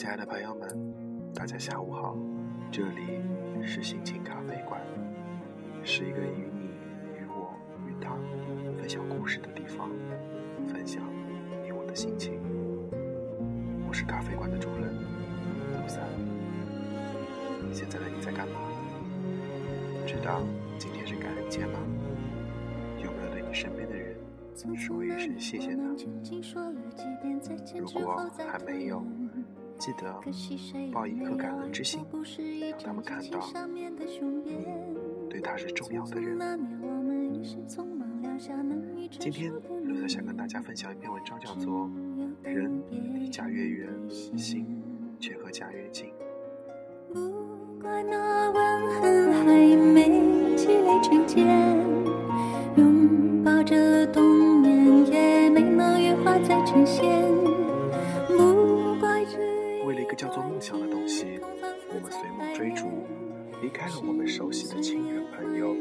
亲爱的朋友们，大家下午好，这里是心情咖啡馆，是一个与你、与我、与他分享故事的地方，分享你我的心情。我是咖啡馆的主人陆三。现在的你在干嘛？知道今天是感恩节吗？有没有对你身边的人说一声谢谢呢？如果还没有，记得抱一颗感恩之心，让他们看到你对他是重要的人。今天，陆三想跟大家分享一篇文章，叫做《人离家越远，心却和家越近》。不怪那吻痕还没积累成茧，拥抱着冬眠也没能羽化再成仙。叫做梦想的东西，我们随梦追逐，离开了我们熟悉的亲人朋友，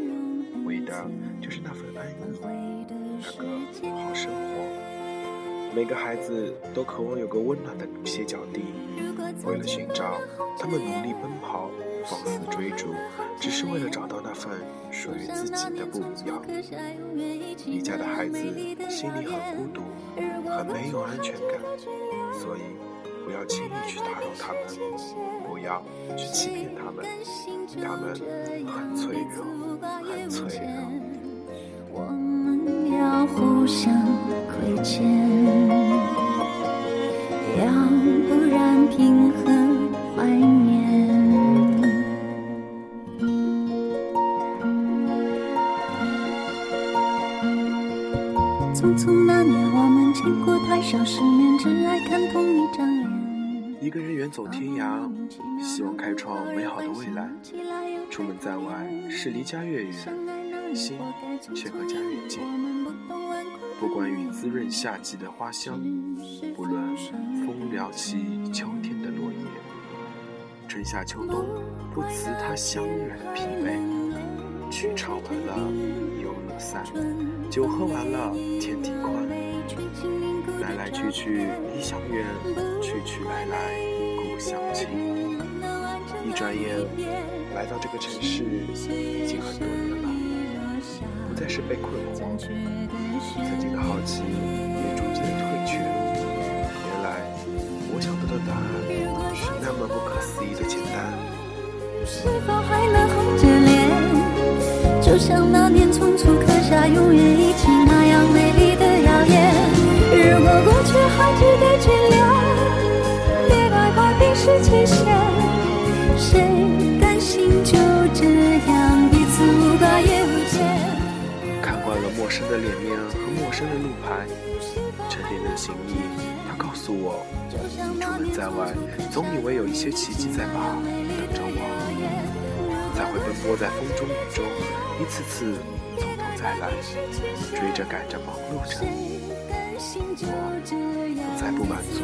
为的就是那份安逸，那个好生活。每个孩子都渴望有个温暖的歇脚地，为了寻找，他们努力奔跑，放肆追逐，只是为了找到那份属于自己的不一样。离家的孩子心里很孤独，很没有安全感，所以不要轻易去打扰他们，不要去欺骗他们，他们很脆弱，很脆弱。我们要互相亏欠，要不然凭何怀念？匆匆那年，我们见过太少世面，只爱看同一张。一个人远走天涯，希望开创美好的未来。出门在外，是离家越远，心却和家越近。不管雨滋润夏季的花香，不论风撩起秋天的落叶，春夏秋冬不辞他乡远疲惫。曲唱完了，游乐散；酒喝完了，天地宽。来来去去，离乡远；去去来来，故乡亲。一转眼，来到这个城市已经很多年了，不再是被困惑，曾经的好奇也逐渐退却。原来，我想得到答案是那么不可思议的简单。是否还能红着脸？就像那年匆促刻下永远一起那样美丽。过去还值得眷恋，别太快冰释前嫌。谁甘心就这样彼此无挂也无牵？看惯了陌生的脸面和陌生的路牌，沉淀的心意，他告诉我，出门在外，总以为有一些奇迹在把等着我，才会奔波在风中雨中，一次次从头再来，追着赶着忙碌着。我再不满足，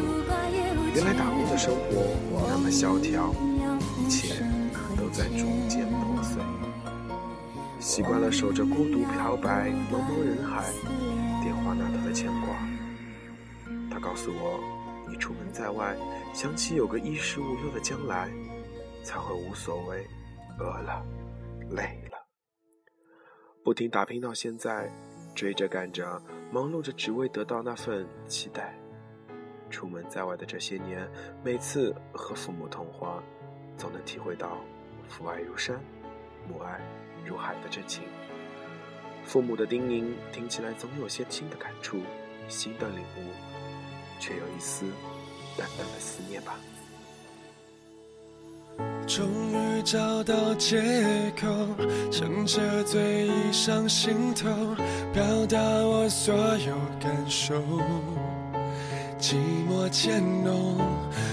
原来打工的生活那么萧条，一切都在逐渐破碎。习惯了守着孤独漂白，茫茫人海，电话那头的牵挂。他告诉我，你出门在外，想起有个衣食无忧的将来，才会无所谓，饿了，累了，不停打拼到现在，追着赶着，忙碌着，只为得到那份期待。出门在外的这些年，每次和父母通话，总能体会到父爱如山，母爱如海的真情。父母的叮咛听起来总有些新的感触，新的领悟，却有一丝淡淡的思念吧。终于找到借口，撑着醉意上心头，表达我所有感受。寂寞渐浓，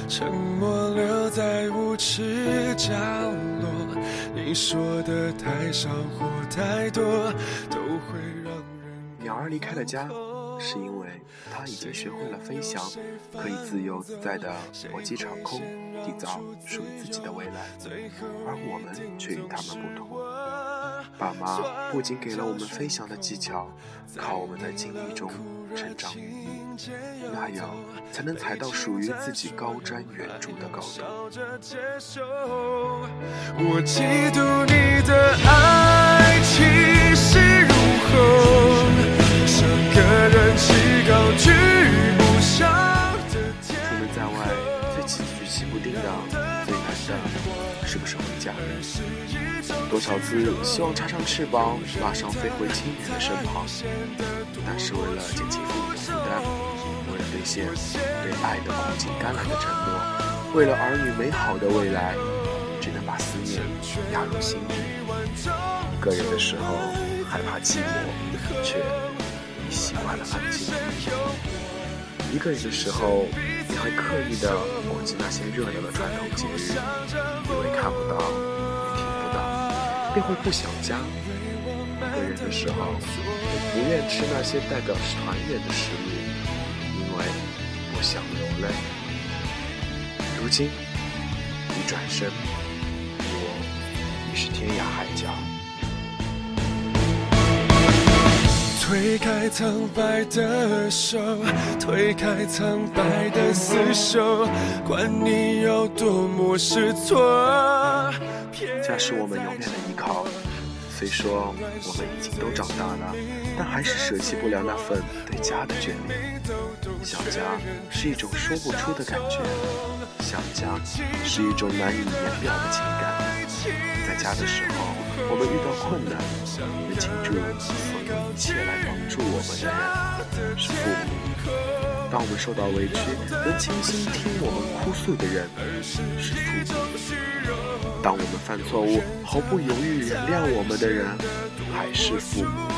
沉默留在无耻角落。你说的太少或太多，都会让人。鸟儿离开了家，是因为它已经学会了飞翔，可以自由自在的搏击长空，缔造属于自己的未来。而我们却与他们不同。爸妈不仅给了我们飞翔的技巧，靠我们在经历中成长，那样才能踩到属于自己高瞻远瞩的高度。我嫉妒你的爱气势如虹，像个人气高举棋不定的、最难的，是不是回家？多少次希望插上翅膀，马上飞回亲人的身旁，但是为了减轻父母的负担，为了兑现对爱的苦尽甘来的承诺，为了儿女美好的未来，只能把思念。压入心底。一个人的时候害怕寂寞，却已习惯了安静。一个人的时候，你会刻意的忘记那些热闹的传统节日，以为看不到，也听不到。便会不想家。一个人的时候，我不愿吃那些代表团圆的食物，因为不想流泪。如今，一转身，我已是天涯海角。推开苍白的手，推开苍白的厮守，管你有多么失措。家是我们永远的依靠。虽说我们已经都长大了，但还是舍弃不了那份对家的眷恋。想家是一种说不出的感觉，想家是一种难以言表的情感。在家的时候，我们遇到困难，能倾注所一切来帮助我们的人是父母。当我们受到委屈，能倾心听我们哭诉的人是父母；当我们犯错误，毫不犹豫原谅我们的人还是父母；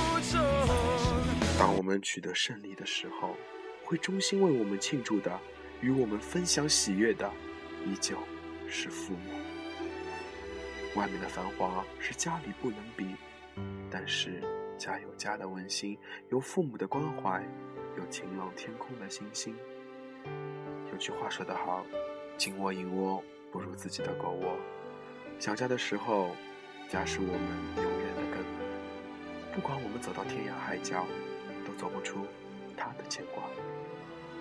当我们取得胜利的时候，会衷心为我们庆祝的、与我们分享喜悦的，依旧是父母。外面的繁华是家里不能比，但是家有家的温馨，有父母的关怀。有晴朗天空的星星。有句话说得好，金窝银窝不如自己的狗窝。想家的时候，家是我们永远的根。不管我们走到天涯海角，都走不出他的牵挂。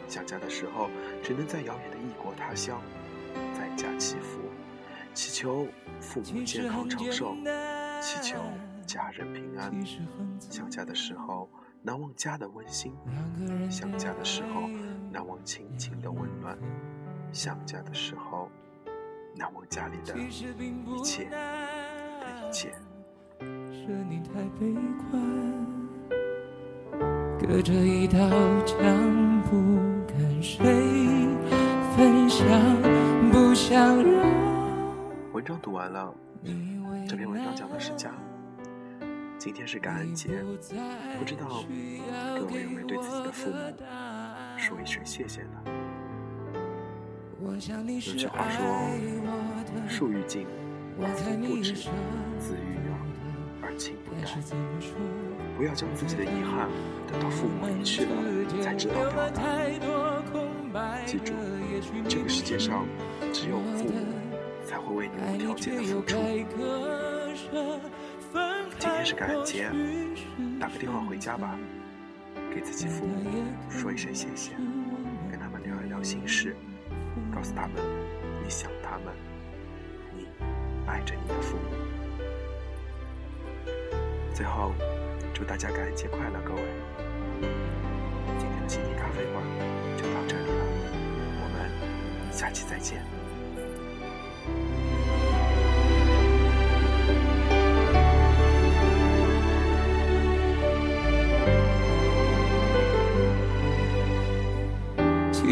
想家的时候，只能在遥远的异国他乡，在家祈福，祈求父母健康长寿，祈求家人平安。想家的时候。难忘家的温馨，想家的时候难忘亲情的温暖，想家的时候难忘家里的一切的一切。隔着一道墙，不跟谁分享，不想让。文章读完了，这篇文章讲的是家。今天是感恩节，不知道各位有没有对自己的父母说一声谢谢呢？有句话说：“树欲静而风不止，子欲养而亲不待。”不要将自己的遗憾等到父母离去了才知道表达。记住，这个世界上只有父母才会为你无条件的付出。今天是感恩节，打个电话回家吧，给自己父母说一声谢谢，跟他们聊一聊心事，告诉他们你想他们，你爱着你的父母。最后，祝大家感恩节快乐，各位！今天的心情咖啡馆就到这里了，我们下期再见。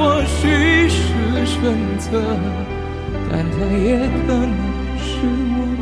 或许是选择，但它也可能是我。